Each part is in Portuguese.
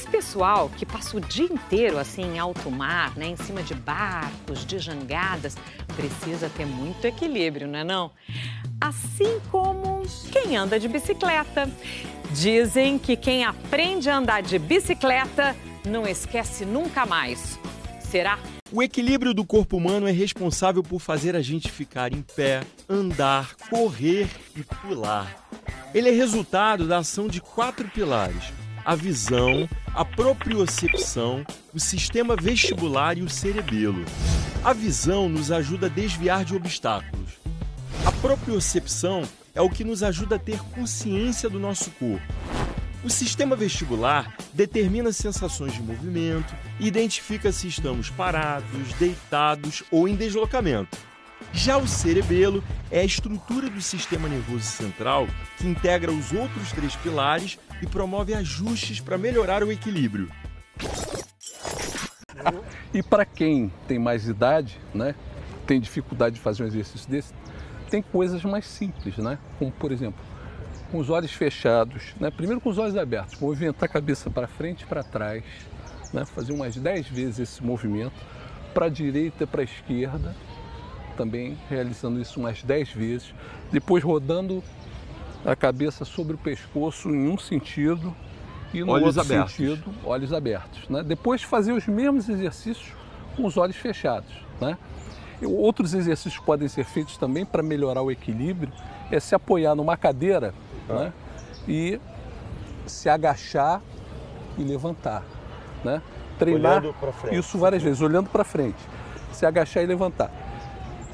esse pessoal que passa o dia inteiro assim em alto mar, né, em cima de barcos, de jangadas, precisa ter muito equilíbrio, não é não? Assim como quem anda de bicicleta. Dizem que quem aprende a andar de bicicleta não esquece nunca mais. Será? O equilíbrio do corpo humano é responsável por fazer a gente ficar em pé, andar, correr e pular. Ele é resultado da ação de quatro pilares: a visão, a propriocepção, o sistema vestibular e o cerebelo. A visão nos ajuda a desviar de obstáculos. A propriocepção é o que nos ajuda a ter consciência do nosso corpo. O sistema vestibular determina sensações de movimento identifica se estamos parados, deitados ou em deslocamento. Já o cerebelo é a estrutura do sistema nervoso central que integra os outros três pilares e promove ajustes para melhorar o equilíbrio. E para quem tem mais idade, né, tem dificuldade de fazer um exercício desse, tem coisas mais simples, né? Como por exemplo, com os olhos fechados, né? primeiro com os olhos abertos, movimentar a cabeça para frente e para trás, né? fazer umas 10 vezes esse movimento, para a direita e para a esquerda, também realizando isso umas 10 vezes, depois rodando a cabeça sobre o pescoço em um sentido e no olhos outro abertos. sentido, olhos abertos. Né? Depois fazer os mesmos exercícios com os olhos fechados. Né? Outros exercícios que podem ser feitos também para melhorar o equilíbrio é se apoiar numa cadeira né? e se agachar e levantar. Né? Treinar isso várias vezes, olhando para frente. Se agachar e levantar.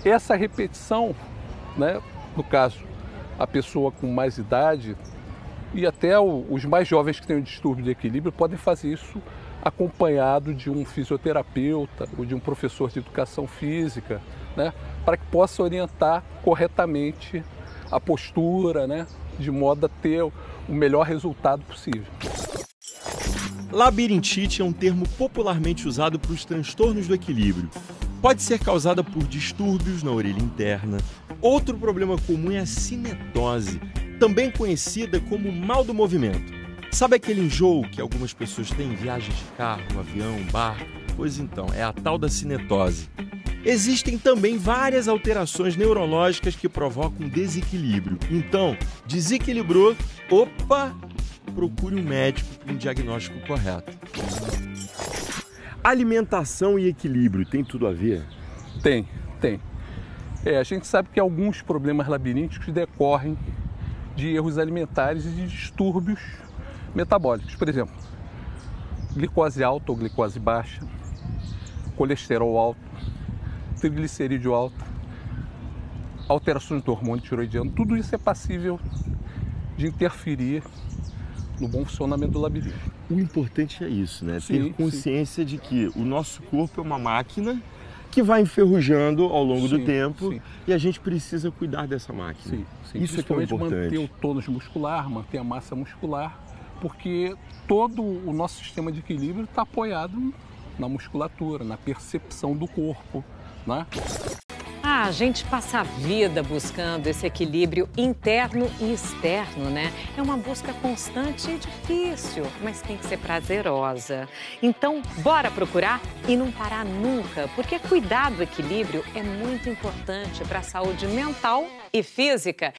Essa repetição, né, no caso, a pessoa com mais idade e até o- os mais jovens que têm um distúrbio de equilíbrio podem fazer isso acompanhado de um fisioterapeuta ou de um professor de educação física, né, para que possa orientar corretamente a postura, né, de modo a ter o melhor resultado possível. Labirintite é um termo popularmente usado para os transtornos do equilíbrio. Pode ser causada por distúrbios na orelha interna. Outro problema comum é a cinetose, também conhecida como mal do movimento. Sabe aquele enjoo que algumas pessoas têm em viagens de carro, avião, barco? Pois então, é a tal da cinetose. Existem também várias alterações neurológicas que provocam desequilíbrio. Então, desequilibrou, opa, procure um médico com um diagnóstico correto. Alimentação e equilíbrio tem tudo a ver? Tem, tem. É, a gente sabe que alguns problemas labirínticos decorrem de erros alimentares e de distúrbios metabólicos. Por exemplo, glicose alta ou glicose baixa, colesterol alto, triglicerídeo alto, alterações do hormônio tiroidiano, tudo isso é passível de interferir no bom funcionamento do labirinto. O importante é isso, né? Sim, Ter consciência de que o nosso corpo é uma máquina que vai enferrujando ao longo do Sim, tempo sim. e a gente precisa cuidar dessa máquina. Sim, sim. Isso que é Principalmente manter o importante. tônus muscular, manter a massa muscular, porque todo o nosso sistema de equilíbrio está apoiado na musculatura, na percepção do corpo, né? Ah, a gente passa a vida buscando esse equilíbrio interno e externo, né? É uma busca constante e difícil, mas tem que ser prazerosa. Então, bora procurar e não parar nunca, porque cuidar do equilíbrio é muito importante para a saúde mental e física.